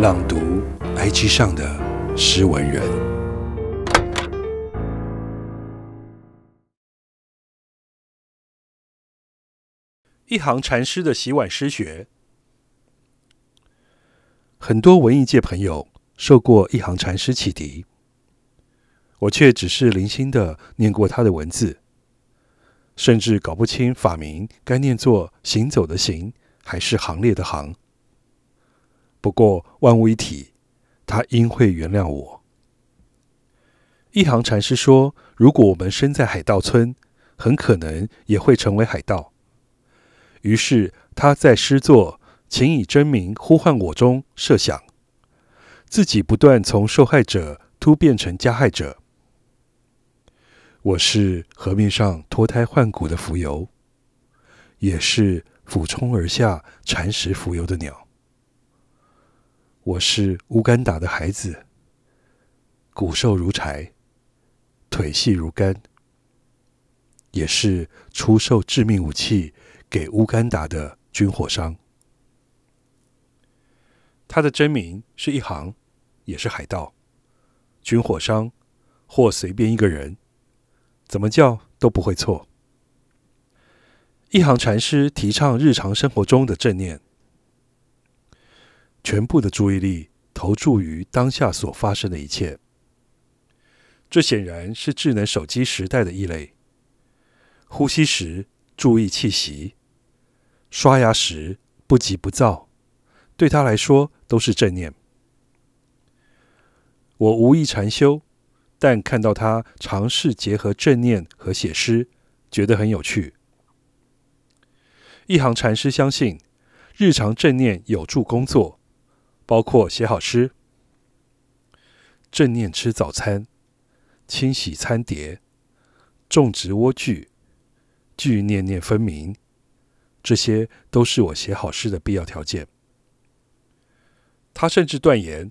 朗读 IG 上的诗文人，一行禅师的洗碗诗学。很多文艺界朋友受过一行禅师启迪，我却只是零星的念过他的文字，甚至搞不清法名该念作“行走”的“行”还是“行列”的“行”。不过万物一体，他应会原谅我。一行禅师说：“如果我们身在海盗村，很可能也会成为海盗。”于是他在诗作“请以真名呼唤我”中设想，自己不断从受害者突变成加害者。我是河面上脱胎换骨的蜉蝣，也是俯冲而下蚕食蜉蝣的鸟。我是乌干达的孩子，骨瘦如柴，腿细如干，也是出售致命武器给乌干达的军火商。他的真名是一行，也是海盗、军火商，或随便一个人，怎么叫都不会错。一行禅师提倡日常生活中的正念。全部的注意力投注于当下所发生的一切，这显然是智能手机时代的异类。呼吸时注意气息，刷牙时不急不躁，对他来说都是正念。我无意禅修，但看到他尝试结合正念和写诗，觉得很有趣。一行禅师相信，日常正念有助工作。包括写好诗、正念吃早餐、清洗餐碟、种植莴苣、句念念分明，这些都是我写好诗的必要条件。他甚至断言，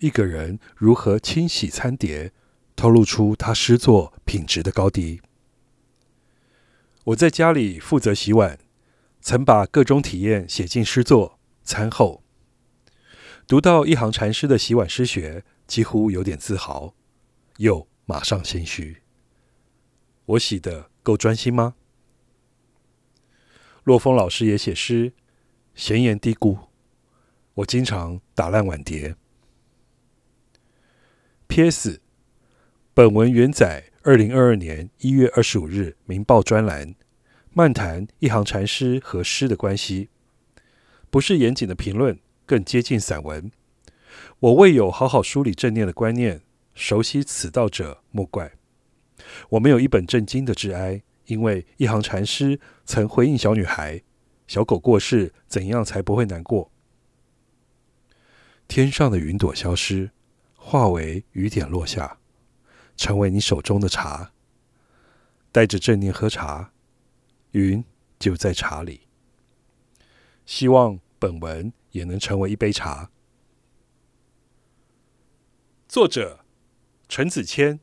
一个人如何清洗餐碟，透露出他诗作品质的高低。我在家里负责洗碗，曾把各种体验写进诗作，餐后。读到一行禅师的洗碗诗学，几乎有点自豪，又马上心虚。我洗得够专心吗？洛风老师也写诗，闲言低咕，我经常打烂碗碟。P.S. 本文原载二零二二年一月二十五日《明报》专栏，漫谈一行禅师和诗的关系，不是严谨的评论。更接近散文。我未有好好梳理正念的观念，熟悉此道者莫怪。我没有一本正经的致哀，因为一行禅师曾回应小女孩：“小狗过世，怎样才不会难过？”天上的云朵消失，化为雨点落下，成为你手中的茶。带着正念喝茶，云就在茶里。希望本文。也能成为一杯茶。作者：陈子谦，